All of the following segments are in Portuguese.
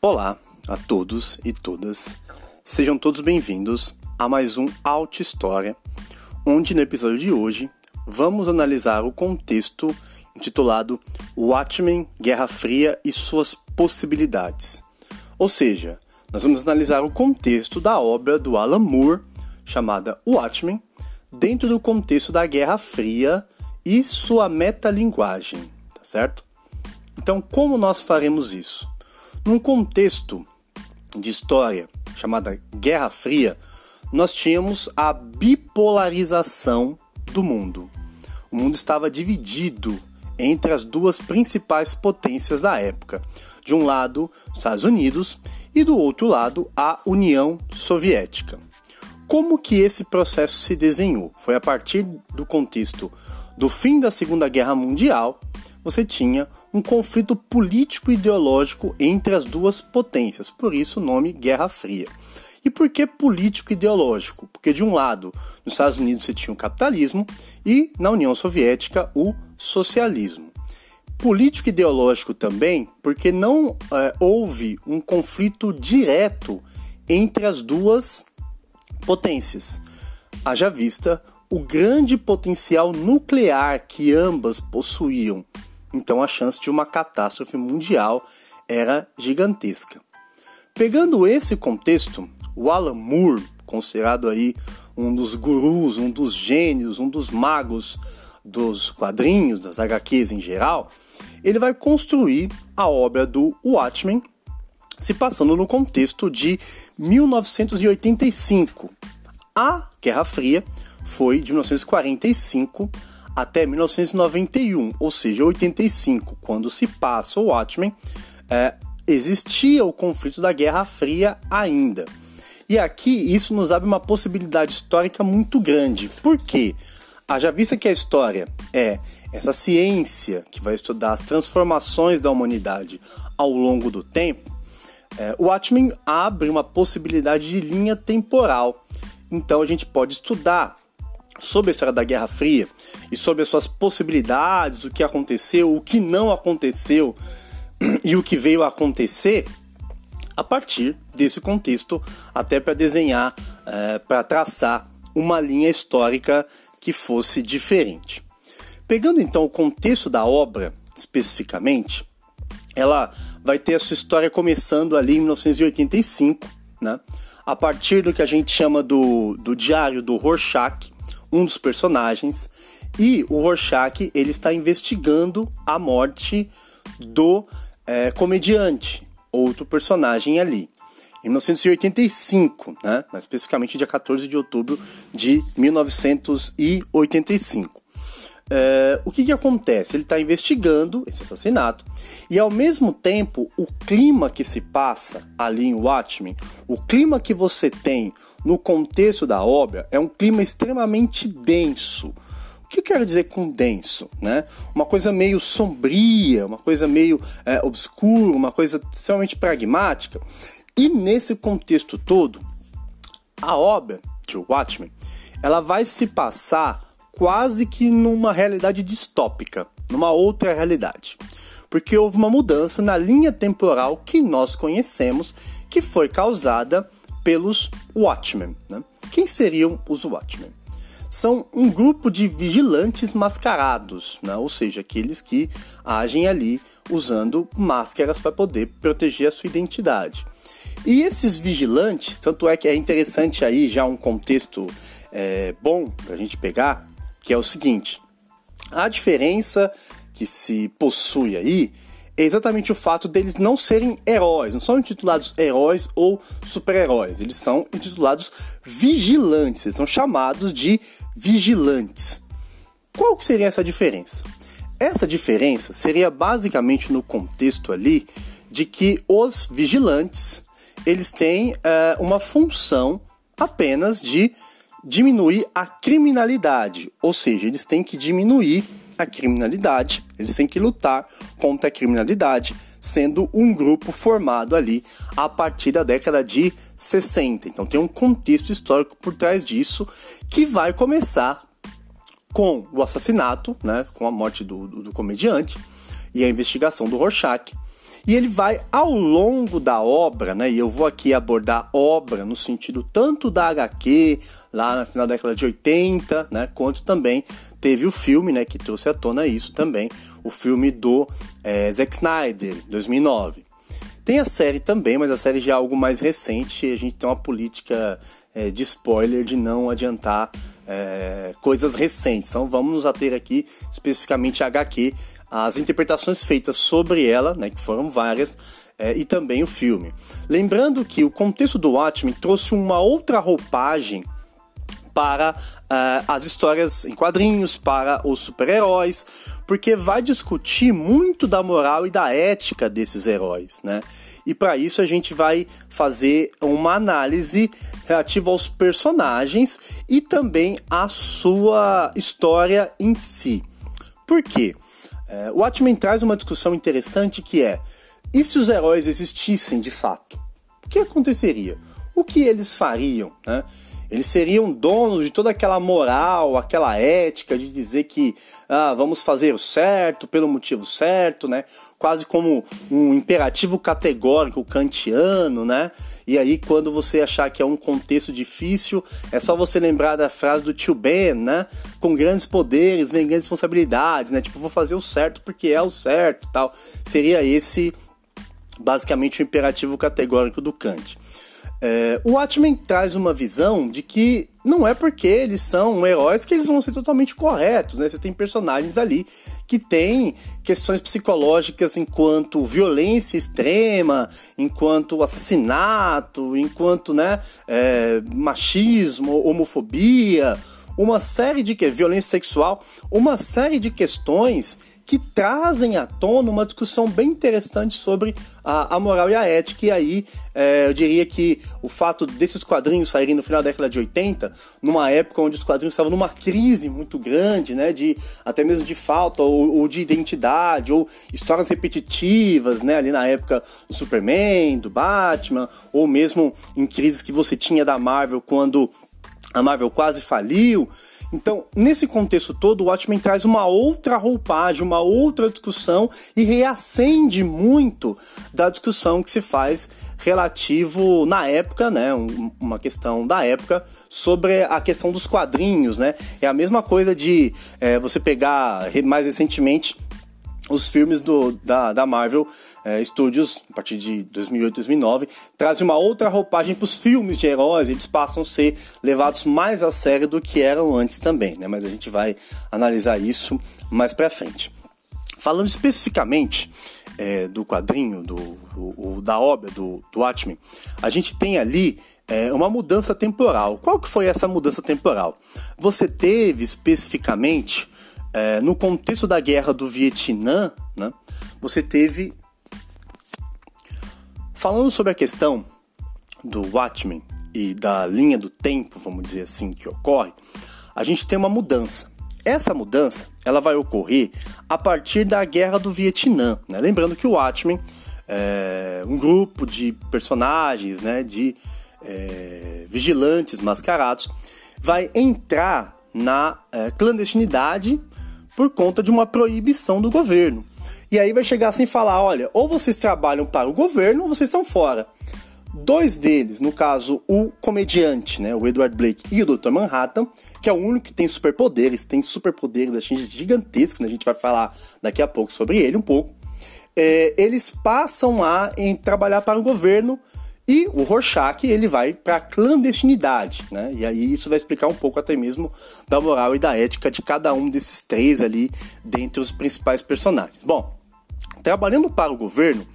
Olá a todos e todas, sejam todos bem-vindos a mais um Alt História, onde no episódio de hoje vamos analisar o contexto intitulado Watchmen, Guerra Fria e suas possibilidades. Ou seja, nós vamos analisar o contexto da obra do Alan Moore chamada Watchmen dentro do contexto da Guerra Fria e sua metalinguagem, tá certo? Então, como nós faremos isso? Num contexto de história chamada Guerra Fria, nós tínhamos a bipolarização do mundo. O mundo estava dividido entre as duas principais potências da época. De um lado, os Estados Unidos e do outro lado, a União Soviética. Como que esse processo se desenhou? Foi a partir do contexto do fim da Segunda Guerra Mundial, você tinha um conflito político ideológico entre as duas potências, por isso o nome Guerra Fria. E por que político ideológico? Porque de um lado, nos Estados Unidos você tinha o capitalismo e na União Soviética o socialismo. Político ideológico também, porque não é, houve um conflito direto entre as duas potências. Haja vista o grande potencial nuclear que ambas possuíam. Então a chance de uma catástrofe mundial era gigantesca. Pegando esse contexto, o Alan Moore, considerado aí um dos gurus, um dos gênios, um dos magos dos quadrinhos, das HQs em geral, ele vai construir a obra do Watchmen se passando no contexto de 1985. A Guerra Fria foi de 1945 até 1991, ou seja, 85, quando se passa o Watchmen, é, existia o conflito da Guerra Fria ainda. E aqui isso nos abre uma possibilidade histórica muito grande. Por quê? Haja vista que a história é essa ciência que vai estudar as transformações da humanidade ao longo do tempo, é, o Watchmen abre uma possibilidade de linha temporal. Então a gente pode estudar sobre a história da Guerra Fria e sobre as suas possibilidades, o que aconteceu, o que não aconteceu e o que veio a acontecer a partir desse contexto, até para desenhar, é, para traçar uma linha histórica que fosse diferente. Pegando então o contexto da obra especificamente, ela vai ter a sua história começando ali em 1985, né? a partir do que a gente chama do, do diário do Rorschach, um dos personagens, e o Rorschach ele está investigando a morte do é, comediante, outro personagem ali. Em 1985, né? mais especificamente dia 14 de outubro de 1985. É, o que, que acontece? Ele está investigando esse assassinato e, ao mesmo tempo, o clima que se passa ali em Watchmen, o clima que você tem no contexto da obra, é um clima extremamente denso. O que eu quero dizer com denso? Né? Uma coisa meio sombria, uma coisa meio é, obscura, uma coisa extremamente pragmática. E nesse contexto todo, a obra de Watchmen ela vai se passar quase que numa realidade distópica, numa outra realidade. Porque houve uma mudança na linha temporal que nós conhecemos, que foi causada pelos Watchmen. Né? Quem seriam os Watchmen? São um grupo de vigilantes mascarados, né? ou seja, aqueles que agem ali usando máscaras para poder proteger a sua identidade. E esses vigilantes, tanto é que é interessante aí já um contexto é, bom para a gente pegar, que é o seguinte: a diferença que se possui aí é exatamente o fato deles não serem heróis, não são intitulados heróis ou super-heróis, eles são intitulados vigilantes, eles são chamados de vigilantes. Qual que seria essa diferença? Essa diferença seria basicamente no contexto ali de que os vigilantes eles têm é, uma função apenas de diminuir a criminalidade, ou seja, eles têm que diminuir a criminalidade, eles têm que lutar contra a criminalidade, sendo um grupo formado ali a partir da década de 60. Então tem um contexto histórico por trás disso que vai começar com o assassinato, né, com a morte do, do, do comediante e a investigação do Rorschach. E ele vai ao longo da obra, né? E eu vou aqui abordar obra no sentido tanto da HQ, lá na final da década de 80, né? Quanto também teve o filme, né? Que trouxe à tona isso também, o filme do é, Zack Snyder, 2009. Tem a série também, mas a série já é algo mais recente e a gente tem uma política é, de spoiler de não adiantar é, coisas recentes. Então vamos nos ater aqui especificamente a HQ, as interpretações feitas sobre ela, né, que foram várias, é, e também o filme. Lembrando que o contexto do Watchmen trouxe uma outra roupagem para uh, as histórias em quadrinhos, para os super-heróis, porque vai discutir muito da moral e da ética desses heróis, né? E para isso a gente vai fazer uma análise relativa aos personagens e também à sua história em si. Por quê? É, o Watchmen traz uma discussão interessante que é: e se os heróis existissem de fato? O que aconteceria? O que eles fariam? Né? Eles seriam donos de toda aquela moral, aquela ética de dizer que ah, vamos fazer o certo pelo motivo certo, né? Quase como um imperativo categórico kantiano, né? E aí, quando você achar que é um contexto difícil, é só você lembrar da frase do tio Ben, né? Com grandes poderes vem grandes responsabilidades, né? Tipo, vou fazer o certo porque é o certo tal. Seria esse, basicamente, o imperativo categórico do Kant. É, o Watchmen traz uma visão de que não é porque eles são heróis que eles vão ser totalmente corretos, né? Você tem personagens ali que têm questões psicológicas enquanto violência extrema, enquanto assassinato, enquanto né, é, machismo, homofobia, uma série de que violência sexual, uma série de questões que trazem à tona uma discussão bem interessante sobre a, a moral e a ética. E aí é, eu diria que o fato desses quadrinhos saírem no final da década de 80, numa época onde os quadrinhos estavam numa crise muito grande, né, de até mesmo de falta ou, ou de identidade, ou histórias repetitivas, né, ali na época do Superman, do Batman, ou mesmo em crises que você tinha da Marvel quando a Marvel quase faliu. Então, nesse contexto todo, o Watchmen traz uma outra roupagem, uma outra discussão e reacende muito da discussão que se faz relativo na época, né, uma questão da época sobre a questão dos quadrinhos, né? É a mesma coisa de é, você pegar mais recentemente os filmes do, da, da Marvel é, Studios, a partir de 2008, 2009, trazem uma outra roupagem para os filmes de heróis, eles passam a ser levados mais a sério do que eram antes também, né? Mas a gente vai analisar isso mais para frente. Falando especificamente é, do quadrinho, do, do, da obra do, do Watchmen, a gente tem ali é, uma mudança temporal. Qual que foi essa mudança temporal? Você teve especificamente é, no contexto da guerra do Vietnã, né, você teve. Falando sobre a questão do Watchmen e da linha do tempo, vamos dizer assim, que ocorre, a gente tem uma mudança. Essa mudança ela vai ocorrer a partir da guerra do Vietnã. Né? Lembrando que o Watchmen é um grupo de personagens, né, de é, vigilantes mascarados, vai entrar na é, clandestinidade por conta de uma proibição do governo. E aí vai chegar assim e falar: olha, ou vocês trabalham para o governo ou vocês estão fora. Dois deles, no caso o comediante, né, o Edward Blake e o Dr. Manhattan, que é o único que tem superpoderes, tem superpoderes assim, gigantescos, né, a gente vai falar daqui a pouco sobre ele um pouco. É, eles passam a em trabalhar para o governo e o Rorschach, ele vai para a clandestinidade, né? E aí isso vai explicar um pouco até mesmo da moral e da ética de cada um desses três ali dentre os principais personagens. Bom, trabalhando para o governo,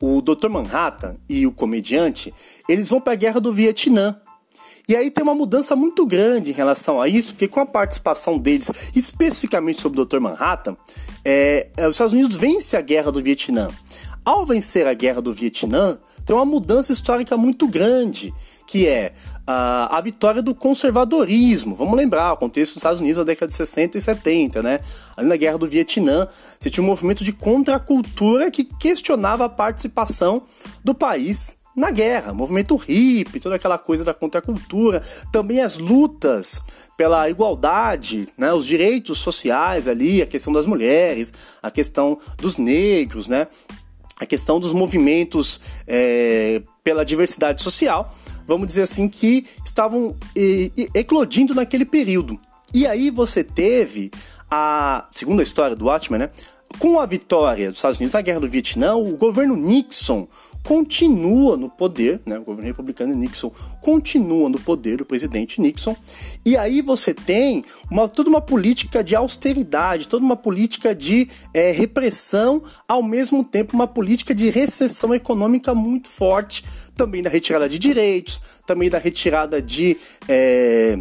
o Dr. Manhattan e o comediante, eles vão para a guerra do Vietnã. E aí tem uma mudança muito grande em relação a isso, porque com a participação deles, especificamente sobre o Dr. Manhattan, é, é, os Estados Unidos vence a guerra do Vietnã. Ao vencer a guerra do Vietnã, tem uma mudança histórica muito grande, que é a, a vitória do conservadorismo. Vamos lembrar, o contexto dos Estados Unidos na década de 60 e 70, né? Ali na guerra do Vietnã, você tinha um movimento de contracultura que questionava a participação do país na guerra, movimento hippie, toda aquela coisa da contracultura, também as lutas pela igualdade, né, os direitos sociais ali, a questão das mulheres, a questão dos negros, né, a questão dos movimentos é, pela diversidade social, vamos dizer assim, que estavam eclodindo naquele período. E aí você teve a segunda história do Watchmen, né? Com a vitória dos Estados Unidos na Guerra do Vietnã, o governo Nixon continua no poder, né? O governo republicano Nixon continua no poder, o presidente Nixon. E aí você tem uma, toda uma política de austeridade, toda uma política de é, repressão, ao mesmo tempo uma política de recessão econômica muito forte, também da retirada de direitos, também da retirada de é,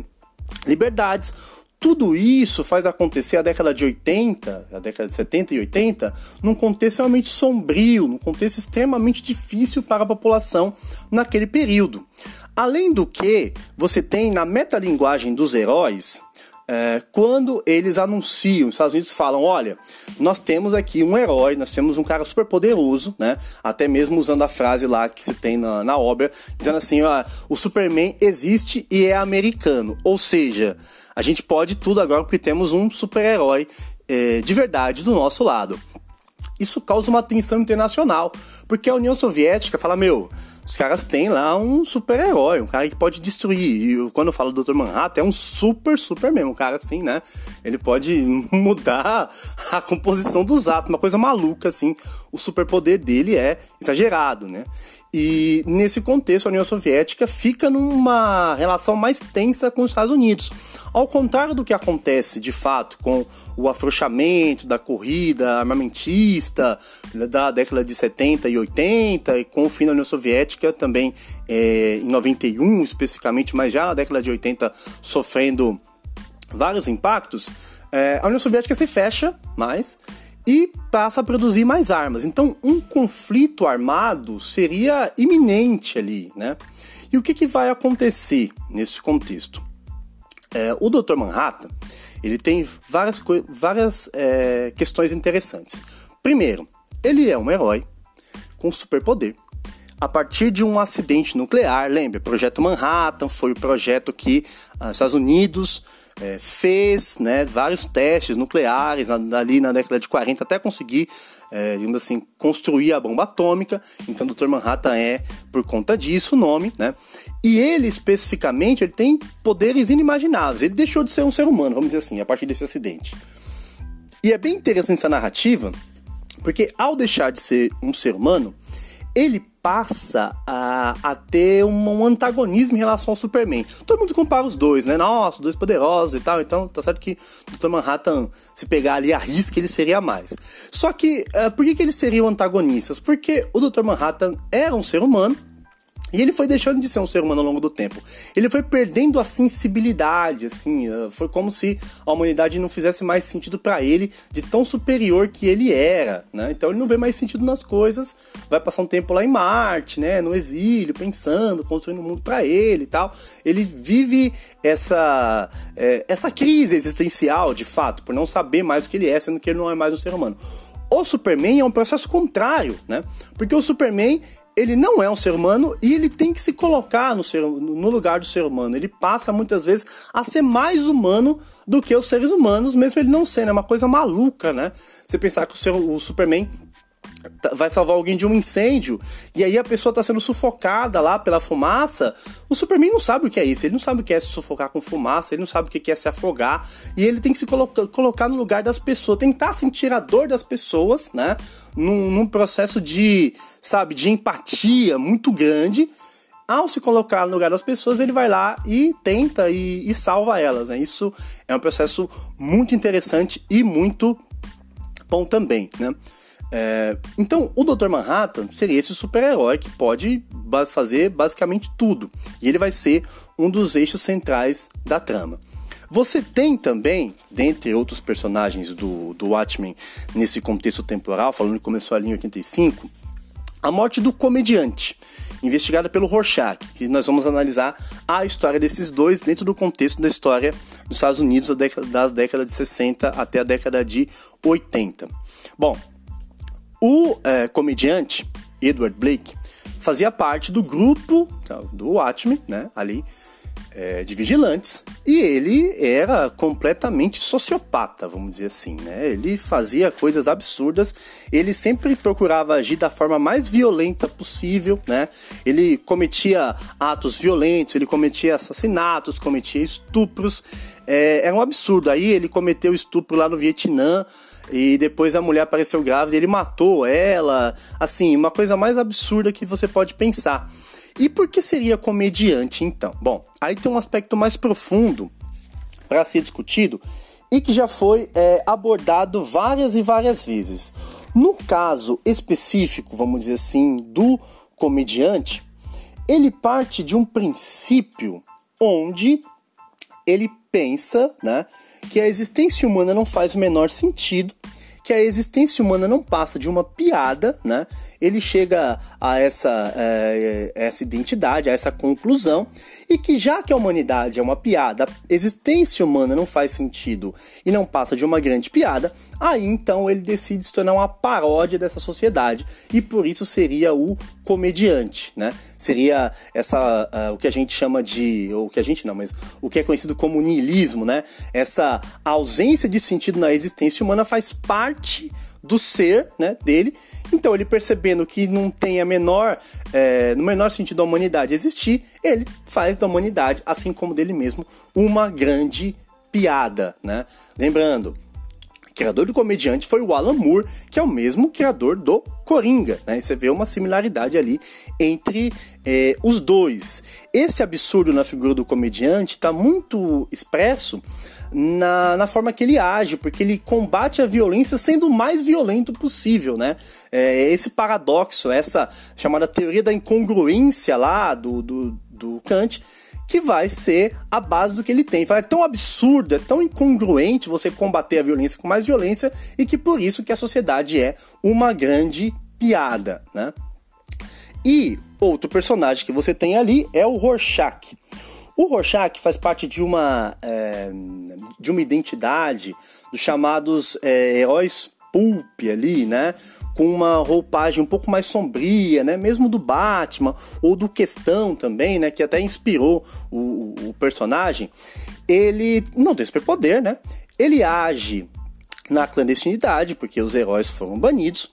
liberdades tudo isso faz acontecer a década de 80, a década de 70 e 80, num contexto extremamente sombrio, num contexto extremamente difícil para a população naquele período. Além do que, você tem na metalinguagem dos heróis é, quando eles anunciam, os Estados Unidos falam: olha, nós temos aqui um herói, nós temos um cara super poderoso, né? Até mesmo usando a frase lá que se tem na, na obra, dizendo assim: ó, o Superman existe e é americano. Ou seja, a gente pode tudo agora porque temos um super-herói é, de verdade do nosso lado. Isso causa uma tensão internacional, porque a União Soviética fala: meu os caras têm lá um super-herói, um cara que pode destruir. E quando eu falo do Dr. Manhattan, é um super, super mesmo. Um cara assim, né? Ele pode mudar a composição dos átomos, uma coisa maluca, assim. O superpoder dele é exagerado, né? E nesse contexto, a União Soviética fica numa relação mais tensa com os Estados Unidos. Ao contrário do que acontece de fato com o afrouxamento da corrida armamentista da década de 70 e 80, e com o fim da União Soviética também é, em 91, especificamente, mas já na década de 80 sofrendo vários impactos, é, a União Soviética se fecha mais e passa a produzir mais armas. Então, um conflito armado seria iminente ali, né? E o que, que vai acontecer nesse contexto? É, o Dr. Manhattan ele tem várias, várias é, questões interessantes. Primeiro, ele é um herói com superpoder. A partir de um acidente nuclear, lembre, o Projeto Manhattan foi o projeto que ah, os Estados Unidos é, fez né, vários testes nucleares ali na década de 40 até conseguir, é, digamos assim, construir a bomba atômica. Então, Dr. Manhattan é por conta disso o nome, né? E ele especificamente ele tem poderes inimagináveis. Ele deixou de ser um ser humano, vamos dizer assim, a partir desse acidente. E é bem interessante essa narrativa, porque ao deixar de ser um ser humano, ele passa a, a ter um, um, antagonismo em relação ao Superman. Todo mundo compara os dois, né? Nossa, dois poderosos e tal. Então, tá certo que o Dr. Manhattan, se pegar ali a risca, ele seria mais. Só que, uh, por que, que eles seriam antagonistas? Porque o Dr. Manhattan era um ser humano e ele foi deixando de ser um ser humano ao longo do tempo. Ele foi perdendo a sensibilidade, assim, eh, foi como se a humanidade não fizesse mais sentido para ele de tão superior que ele era, né? Então ele não vê mais sentido nas coisas, vai passar um tempo lá em Marte, né, no exílio, pensando, construindo um mundo para ele e tal. Ele vive essa é, essa crise existencial, de fato, por não saber mais o que ele é, sendo que ele não é mais um ser humano. O Superman é um processo contrário, né? Porque o Superman ele não é um ser humano e ele tem que se colocar no, ser, no lugar do ser humano. Ele passa muitas vezes a ser mais humano do que os seres humanos, mesmo ele não sendo. É uma coisa maluca, né? Você pensar que o, ser, o Superman vai salvar alguém de um incêndio e aí a pessoa está sendo sufocada lá pela fumaça, o Superman não sabe o que é isso, ele não sabe o que é se sufocar com fumaça, ele não sabe o que é se afogar e ele tem que se colocar, colocar no lugar das pessoas, tentar sentir a dor das pessoas, né? Num, num processo de, sabe, de empatia muito grande. Ao se colocar no lugar das pessoas, ele vai lá e tenta e, e salva elas. Né? Isso é um processo muito interessante e muito bom também, né? É, então, o Dr. Manhattan seria esse super-herói que pode fazer basicamente tudo. E ele vai ser um dos eixos centrais da trama. Você tem também, dentre outros personagens do, do Watchmen nesse contexto temporal, falando que começou ali em 85, a morte do comediante, investigada pelo Rorschach, que nós vamos analisar a história desses dois dentro do contexto da história dos Estados Unidos das décadas de 60 até a década de 80. Bom, o é, comediante Edward Blake fazia parte do grupo então, do Watchmen, né, ali, é, de vigilantes e ele era completamente sociopata, vamos dizer assim, né? Ele fazia coisas absurdas, ele sempre procurava agir da forma mais violenta possível, né? Ele cometia atos violentos, ele cometia assassinatos, cometia estupros, é, era um absurdo. Aí ele cometeu estupro lá no Vietnã e depois a mulher apareceu grávida, ele matou ela, assim, uma coisa mais absurda que você pode pensar. E por que seria comediante então? Bom, aí tem um aspecto mais profundo para ser discutido e que já foi é, abordado várias e várias vezes. No caso específico, vamos dizer assim, do comediante, ele parte de um princípio onde ele pensa né, que a existência humana não faz o menor sentido que a existência humana não passa de uma piada, né? Ele chega a essa, é, essa identidade, a essa conclusão, e que já que a humanidade é uma piada, a existência humana não faz sentido e não passa de uma grande piada, aí então ele decide se tornar uma paródia dessa sociedade, e por isso seria o comediante, né? Seria essa uh, o que a gente chama de, ou o que a gente não, mas o que é conhecido como niilismo, né? Essa ausência de sentido na existência humana faz parte do ser né, dele. Então, ele percebendo que não tem a menor, é, no menor sentido da humanidade existir, ele faz da humanidade, assim como dele mesmo, uma grande piada. Né? Lembrando, o criador do comediante foi o Alan Moore, que é o mesmo criador do Coringa. Né? E você vê uma similaridade ali entre é, os dois. Esse absurdo na figura do comediante está muito expresso na, na forma que ele age, porque ele combate a violência sendo o mais violento possível, né? É, esse paradoxo, essa chamada teoria da incongruência lá do, do, do Kant, que vai ser a base do que ele tem. É tão absurdo, é tão incongruente você combater a violência com mais violência e que por isso que a sociedade é uma grande piada, né? E outro personagem que você tem ali é o Rorschach. O Rorschach faz parte de uma, é, de uma identidade dos chamados é, heróis pulp ali, né? Com uma roupagem um pouco mais sombria, né? Mesmo do Batman ou do Questão também, né? Que até inspirou o, o personagem. Ele não tem superpoder, né? Ele age na clandestinidade, porque os heróis foram banidos.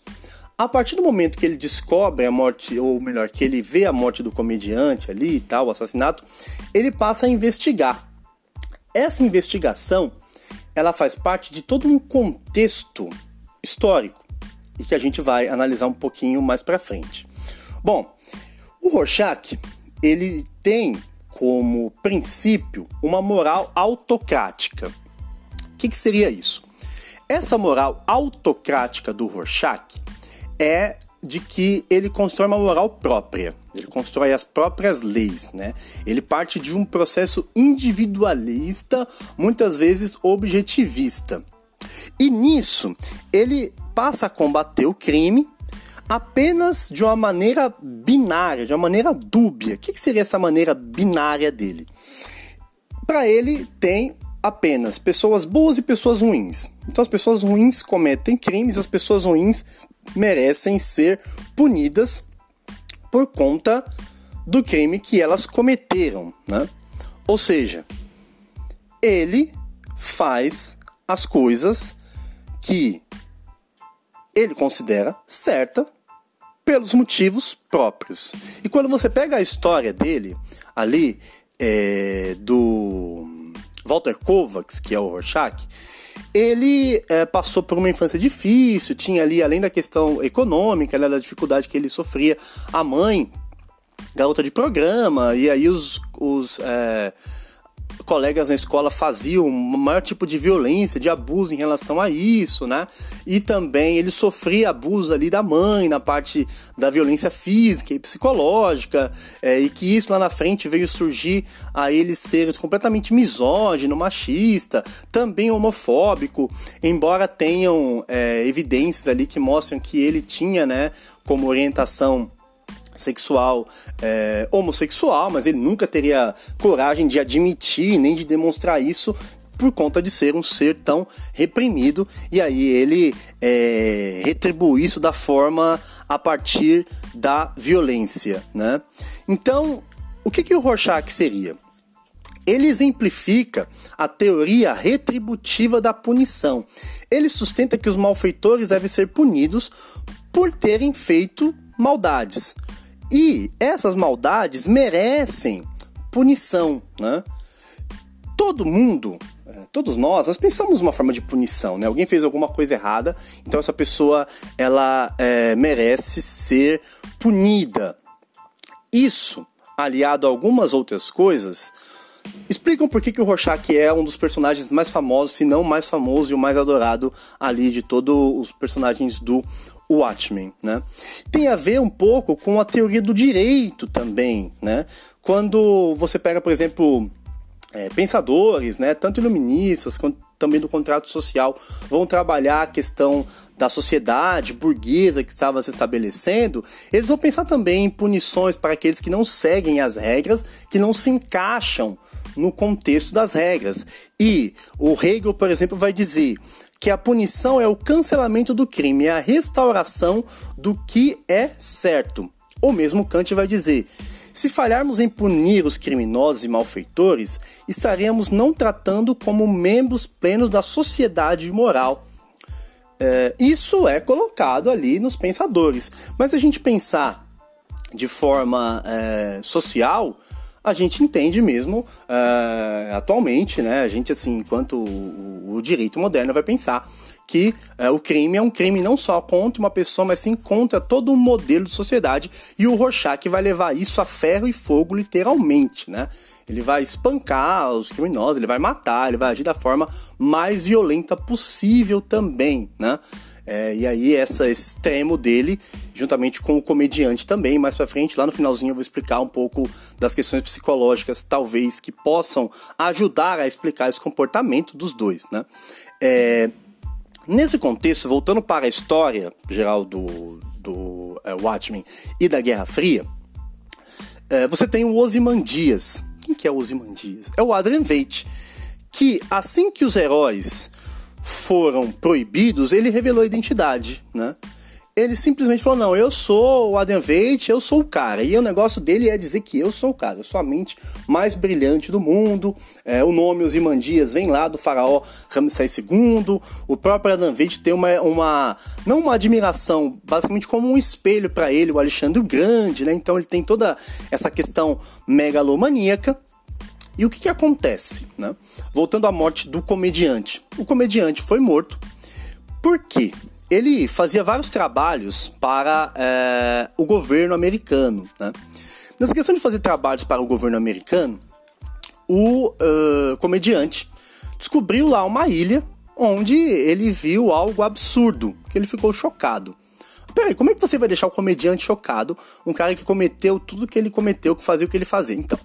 A partir do momento que ele descobre a morte, ou melhor, que ele vê a morte do comediante ali e tal, o assassinato, ele passa a investigar. Essa investigação, ela faz parte de todo um contexto histórico e que a gente vai analisar um pouquinho mais para frente. Bom, o Rorschach, ele tem como princípio uma moral autocrática. O que, que seria isso? Essa moral autocrática do Rorschach é de que ele constrói uma moral própria, ele constrói as próprias leis, né? Ele parte de um processo individualista, muitas vezes objetivista. E nisso, ele passa a combater o crime apenas de uma maneira binária, de uma maneira dúbia. O que seria essa maneira binária dele? Para ele, tem apenas pessoas boas e pessoas ruins. Então, as pessoas ruins cometem crimes, as pessoas ruins merecem ser punidas por conta do crime que elas cometeram, né? Ou seja, ele faz as coisas que ele considera certa pelos motivos próprios. E quando você pega a história dele ali é, do Walter Kovacs, que é o Rorschach, ele é, passou por uma infância difícil, tinha ali, além da questão econômica, né, da dificuldade que ele sofria, a mãe, garota de programa, e aí os, os é, colegas na escola faziam um maior tipo de violência, de abuso em relação a isso, né? E também ele sofria abuso ali da mãe, na parte da violência física e psicológica, é, e que isso lá na frente veio surgir a ele ser completamente misógino, machista, também homofóbico, embora tenham é, evidências ali que mostram que ele tinha, né, como orientação sexual é, homossexual, mas ele nunca teria coragem de admitir nem de demonstrar isso por conta de ser um ser tão reprimido e aí ele é, retribui isso da forma a partir da violência, né? Então, o que, que o Rorschach seria? ele exemplifica a teoria retributiva da punição. Ele sustenta que os malfeitores devem ser punidos por terem feito maldades. E essas maldades merecem punição, né? Todo mundo, é, todos nós, nós pensamos uma forma de punição, né? Alguém fez alguma coisa errada, então essa pessoa ela é, merece ser punida. Isso, aliado a algumas outras coisas, explicam por que, que o Rorschach é um dos personagens mais famosos, se não mais famoso e o mais adorado ali de todos os personagens do Watchmen, né? Tem a ver um pouco com a teoria do direito também, né? Quando você pega, por exemplo, é, pensadores, né, tanto iluministas quanto também do contrato social, vão trabalhar a questão da sociedade burguesa que estava se estabelecendo, eles vão pensar também em punições para aqueles que não seguem as regras, que não se encaixam no contexto das regras. E o Hegel, por exemplo, vai dizer que a punição é o cancelamento do crime, é a restauração do que é certo. Ou mesmo Kant vai dizer: se falharmos em punir os criminosos e malfeitores, estaremos não tratando como membros plenos da sociedade moral. É, isso é colocado ali nos pensadores. Mas se a gente pensar de forma é, social, a gente entende mesmo uh, atualmente, né? A gente, assim, enquanto o, o direito moderno vai pensar que uh, o crime é um crime não só contra uma pessoa, mas sim contra todo um modelo de sociedade. E o Rorschach vai levar isso a ferro e fogo, literalmente, né? Ele vai espancar os criminosos, ele vai matar, ele vai agir da forma mais violenta possível também, né? É, e aí essa, extremo dele, juntamente com o comediante também, mais para frente, lá no finalzinho eu vou explicar um pouco das questões psicológicas, talvez, que possam ajudar a explicar esse comportamento dos dois, né? É, nesse contexto, voltando para a história geral do, do é, Watchmen e da Guerra Fria, é, você tem o Ozymandias. Quem que é o Ozymandias? É o Adrian Veidt, que assim que os heróis foram proibidos, ele revelou a identidade, né? Ele simplesmente falou: Não, eu sou o Adam Veit, eu sou o cara. E o negócio dele é dizer que eu sou o cara, eu sou a mente mais brilhante do mundo. É, o nome Os Imandias vem lá do faraó Ramsés II. O próprio Adam Veit tem uma, uma. Não uma admiração, basicamente como um espelho para ele, o Alexandre o Grande, né? Então ele tem toda essa questão megalomaníaca. E o que, que acontece? Né? Voltando à morte do comediante. O comediante foi morto porque ele fazia vários trabalhos para é, o governo americano. Né? Nessa questão de fazer trabalhos para o governo americano, o uh, comediante descobriu lá uma ilha onde ele viu algo absurdo, que ele ficou chocado. Peraí, como é que você vai deixar o comediante chocado, um cara que cometeu tudo que ele cometeu, que fazia o que ele fazia? Então,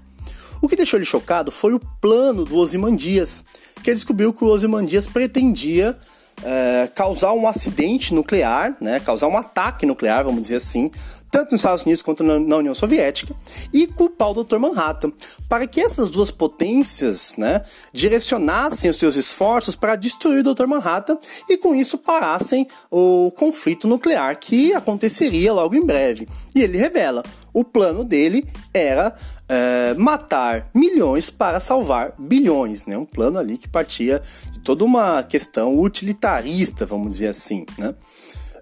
o que deixou ele chocado foi o plano do Ozymandias, que ele descobriu que o Ozymandias pretendia é, causar um acidente nuclear, né, causar um ataque nuclear, vamos dizer assim, tanto nos Estados Unidos quanto na, União Soviética, e culpar o Dr. Manhattan, para que essas duas potências né, direcionassem os seus esforços para destruir o Dr. Manhattan e com isso parassem o conflito nuclear que aconteceria logo em breve. E ele revela: o plano dele era é, matar milhões para salvar bilhões, né? Um plano ali que partia de toda uma questão utilitarista, vamos dizer assim, né?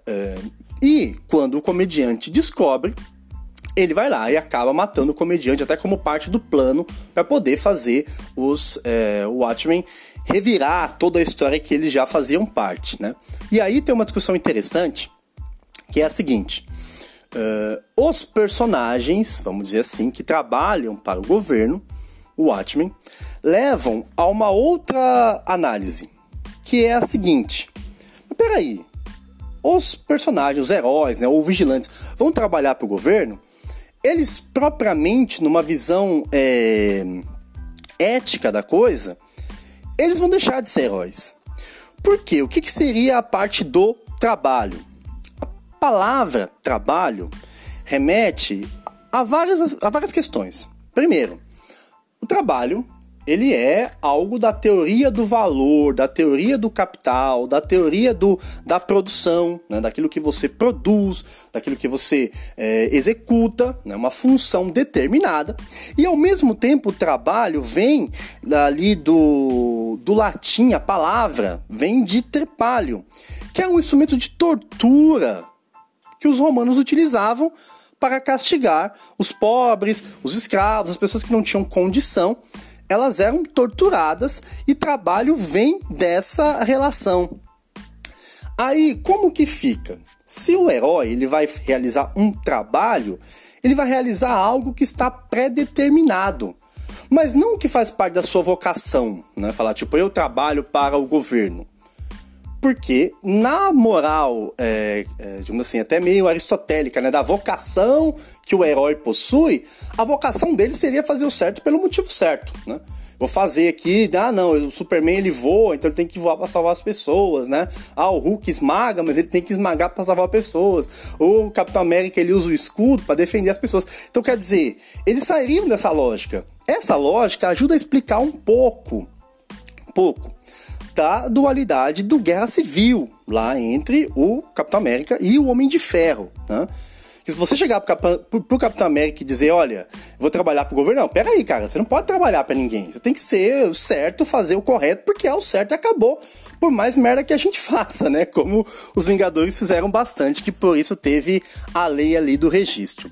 É, e quando o comediante descobre, ele vai lá e acaba matando o comediante, até como parte do plano para poder fazer os é, Watchmen revirar toda a história que eles já faziam parte, né? E aí tem uma discussão interessante que é a seguinte: uh, os personagens, vamos dizer assim, que trabalham para o governo, o Watchmen, levam a uma outra análise, que é a seguinte: peraí, os personagens, os heróis, né, ou vigilantes, vão trabalhar para o governo, eles propriamente, numa visão é, ética da coisa, eles vão deixar de ser heróis. Por quê? O que, que seria a parte do trabalho? Palavra trabalho remete a várias, a várias questões. Primeiro, o trabalho ele é algo da teoria do valor, da teoria do capital, da teoria do, da produção, né? daquilo que você produz, daquilo que você é, executa, né? uma função determinada. E ao mesmo tempo o trabalho vem ali do, do latim, a palavra vem de trepalho, que é um instrumento de tortura que os romanos utilizavam para castigar os pobres, os escravos, as pessoas que não tinham condição elas eram torturadas e trabalho vem dessa relação. Aí, como que fica? Se o herói ele vai realizar um trabalho, ele vai realizar algo que está pré-determinado, mas não que faz parte da sua vocação, né? Falar tipo eu trabalho para o governo. Porque na moral, é, é, digamos assim, até meio aristotélica, né, da vocação que o herói possui, a vocação dele seria fazer o certo pelo motivo certo, né? Vou fazer aqui, ah não, o Superman ele voa, então ele tem que voar para salvar as pessoas, né? Ah, o Hulk esmaga, mas ele tem que esmagar para salvar pessoas. O Capitão América ele usa o escudo para defender as pessoas. Então quer dizer, eles sairiam dessa lógica. Essa lógica ajuda a explicar um pouco, um pouco da dualidade do Guerra Civil lá entre o Capitão América e o Homem de Ferro, né? se você chegar pro, Capitão América e dizer, olha, vou trabalhar pro governo, não, pera aí, cara, você não pode trabalhar para ninguém. Você tem que ser o certo, fazer o correto, porque é o certo e acabou. Por mais merda que a gente faça, né? Como os Vingadores fizeram bastante, que por isso teve a lei ali do registro.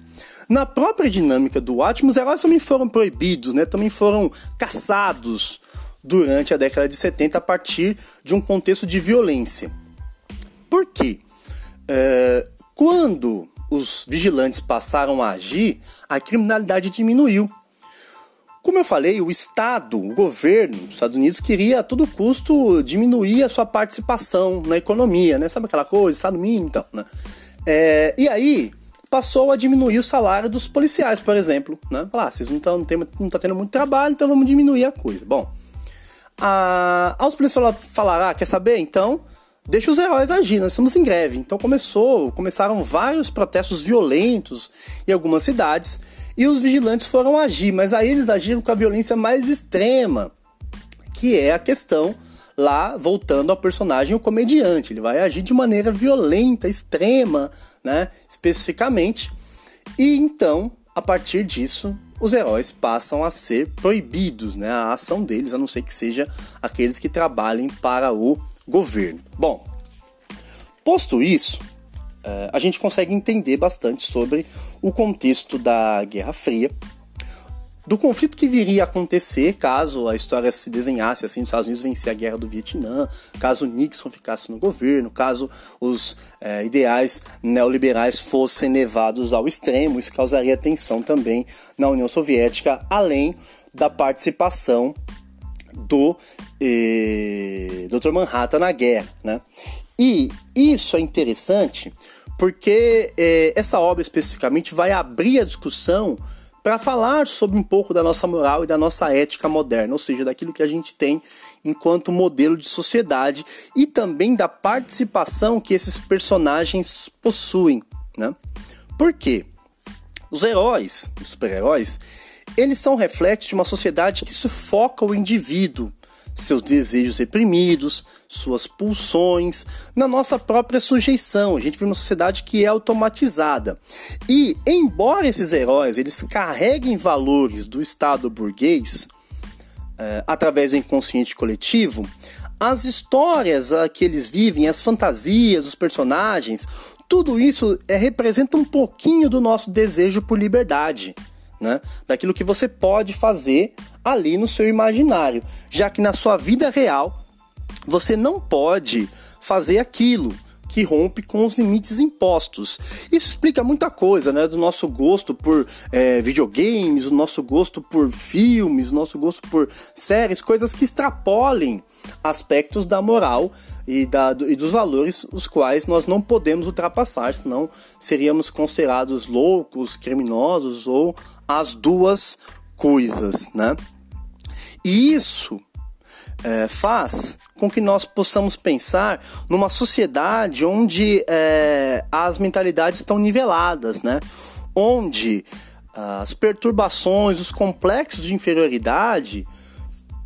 Na própria dinâmica do Atmos, os heróis também foram proibidos, né? Também foram caçados durante a década de 70 a partir de um contexto de violência. Por quê? É, quando os vigilantes passaram a agir, a criminalidade diminuiu. Como eu falei, o Estado, o governo dos Estados Unidos queria a todo custo diminuir a sua participação na economia, né? Sabe aquela coisa, Estado mínimo então, né? É, e aí passou a diminuir o salário dos policiais, por exemplo, né? Falar, ah, vocês não estão não, não tá tendo muito trabalho, então vamos diminuir a coisa. Bom, a, aos policiais falaram, ah, quer saber? Então, deixa os heróis agir, nós estamos em greve. Então começou, começaram vários protestos violentos em algumas cidades e os vigilantes foram agir, mas aí eles agiram com a violência mais extrema, que é a questão lá voltando ao personagem o comediante, ele vai agir de maneira violenta, extrema, né, especificamente. E então, a partir disso, os heróis passam a ser proibidos, né, a ação deles, a não ser que seja aqueles que trabalhem para o governo. Bom, posto isso, é, a gente consegue entender bastante sobre o contexto da Guerra Fria, do conflito que viria a acontecer caso a história se desenhasse assim, os Estados Unidos vencer a guerra do Vietnã, caso Nixon ficasse no governo, caso os é, ideais neoliberais fossem levados ao extremo, isso causaria tensão também na União Soviética, além da participação do eh, Dr. Manhattan na guerra, né? E isso é interessante porque eh, essa obra especificamente vai abrir a discussão para falar sobre um pouco da nossa moral e da nossa ética moderna, ou seja, daquilo que a gente tem enquanto modelo de sociedade e também da participação que esses personagens possuem, né? Por quê? Os heróis, os super-heróis, eles são reflexos de uma sociedade que sufoca o indivíduo, seus desejos reprimidos, suas pulsões, na nossa própria sujeição. A gente vive uma sociedade que é automatizada. E, embora esses heróis eles carreguem valores do Estado burguês, é, através do inconsciente coletivo, as histórias que eles vivem, as fantasias, os personagens, tudo isso é, representa um pouquinho do nosso desejo por liberdade né? Daquilo que você pode fazer ali no seu imaginário, já que na sua vida real você não pode fazer aquilo que rompe com os limites impostos. Isso explica muita coisa, né? Do nosso gosto por é, videogames, o nosso gosto por filmes, o nosso gosto por séries, coisas que extrapolem aspectos da moral e, da, e dos valores os quais nós não podemos ultrapassar, senão seríamos considerados loucos, criminosos ou as duas coisas, né? E isso é, faz com que nós possamos pensar numa sociedade onde é, as mentalidades estão niveladas, né? Onde as perturbações, os complexos de inferioridade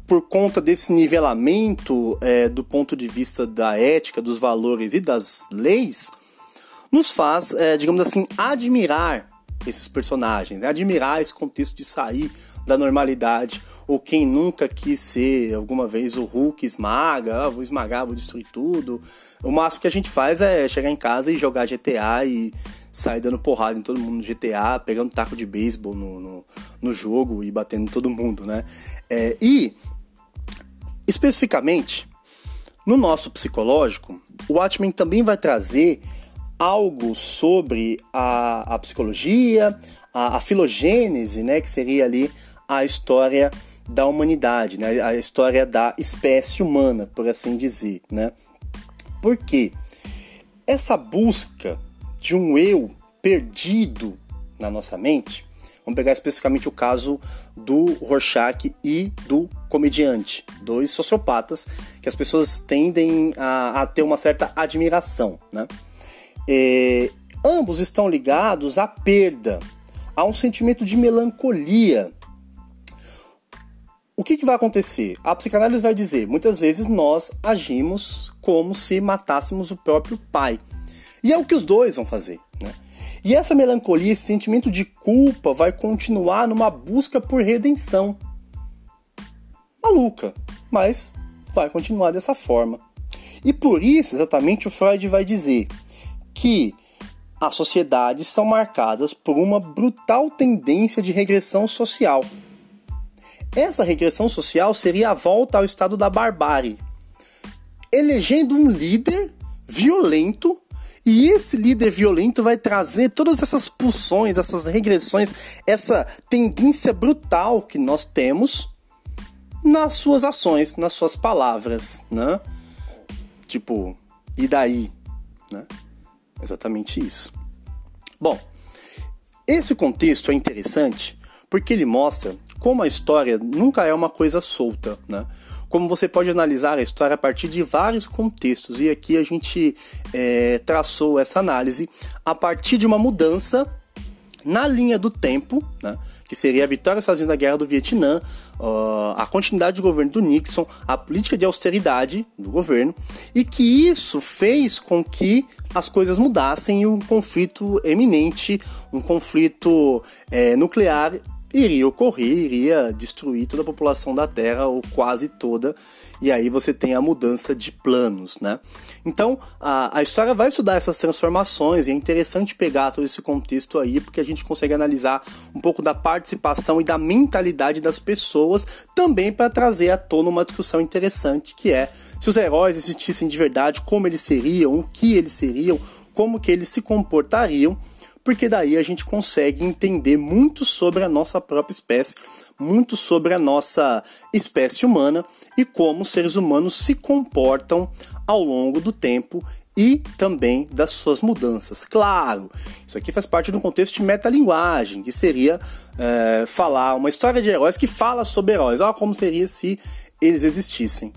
por conta desse nivelamento é, do ponto de vista da ética, dos valores e das leis, nos faz, é, digamos assim, admirar esses personagens, né? admirar esse contexto de sair da normalidade, ou quem nunca quis ser alguma vez o Hulk esmaga, ah, vou esmagar, vou destruir tudo. O máximo que a gente faz é chegar em casa e jogar GTA e sair dando porrada em todo mundo no GTA, pegando taco de beisebol no, no, no, jogo e batendo em todo mundo, né? É, e, especificamente, no nosso psicológico, o Watchmen também vai trazer algo sobre a, a psicologia, a, a, filogênese, né, que seria ali a história da humanidade, né, a história da espécie humana, por assim dizer, né? Porque essa busca de um eu perdido na nossa mente, vamos pegar especificamente o caso do Rorschach e do comediante, dois sociopatas que as pessoas tendem a, a ter uma certa admiração, né? É, ambos estão ligados à perda, a um sentimento de melancolia. O que, que vai acontecer? A psicanálise vai dizer: muitas vezes nós agimos como se matássemos o próprio pai. E é o que os dois vão fazer. Né? E essa melancolia, esse sentimento de culpa, vai continuar numa busca por redenção. Maluca, mas vai continuar dessa forma. E por isso, exatamente, o Freud vai dizer que as sociedades são marcadas por uma brutal tendência de regressão social. Essa regressão social seria a volta ao estado da barbárie, elegendo um líder violento e esse líder violento vai trazer todas essas pulsões, essas regressões, essa tendência brutal que nós temos nas suas ações, nas suas palavras, né? Tipo, e daí, né? Exatamente isso. Bom, esse contexto é interessante porque ele mostra como a história nunca é uma coisa solta, né? Como você pode analisar a história a partir de vários contextos, e aqui a gente é, traçou essa análise a partir de uma mudança na linha do tempo, né, que seria a vitória dos Estados na Guerra do Vietnã, uh, a continuidade do governo do Nixon, a política de austeridade do governo, e que isso fez com que as coisas mudassem e um conflito eminente, um conflito é, nuclear iria ocorrer, iria destruir toda a população da Terra, ou quase toda, e aí você tem a mudança de planos, né? Então, a, a história vai estudar essas transformações, e é interessante pegar todo esse contexto aí, porque a gente consegue analisar um pouco da participação e da mentalidade das pessoas, também para trazer à tona uma discussão interessante, que é se os heróis existissem de verdade, como eles seriam, o que eles seriam, como que eles se comportariam, porque daí a gente consegue entender muito sobre a nossa própria espécie, muito sobre a nossa espécie humana e como os seres humanos se comportam ao longo do tempo e também das suas mudanças. Claro, isso aqui faz parte de um contexto de metalinguagem, que seria é, falar uma história de heróis que fala sobre heróis. Olha como seria se eles existissem.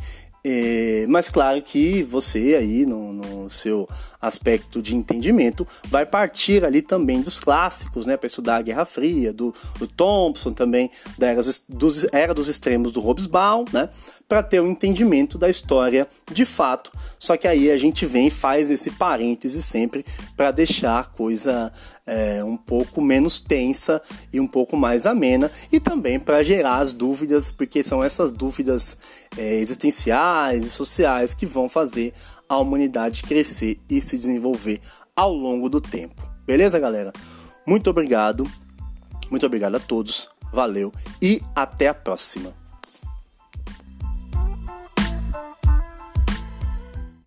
É, mas claro que você aí no, no, seu aspecto de entendimento vai partir ali também dos clássicos, né, para estudar a Guerra Fria, do, do Thompson também, da era dos, era dos extremos do Hobsbawm, né, para ter um entendimento da história de fato. Só que aí a gente vem e faz esse parêntese sempre para deixar a coisa é, um pouco menos tensa e um pouco mais amena e também para gerar as dúvidas, porque são essas dúvidas é, existenciais e sociais que vão fazer a humanidade crescer e se desenvolver ao longo do tempo. Beleza, galera? Muito obrigado. Muito obrigado a todos. Valeu e até a próxima.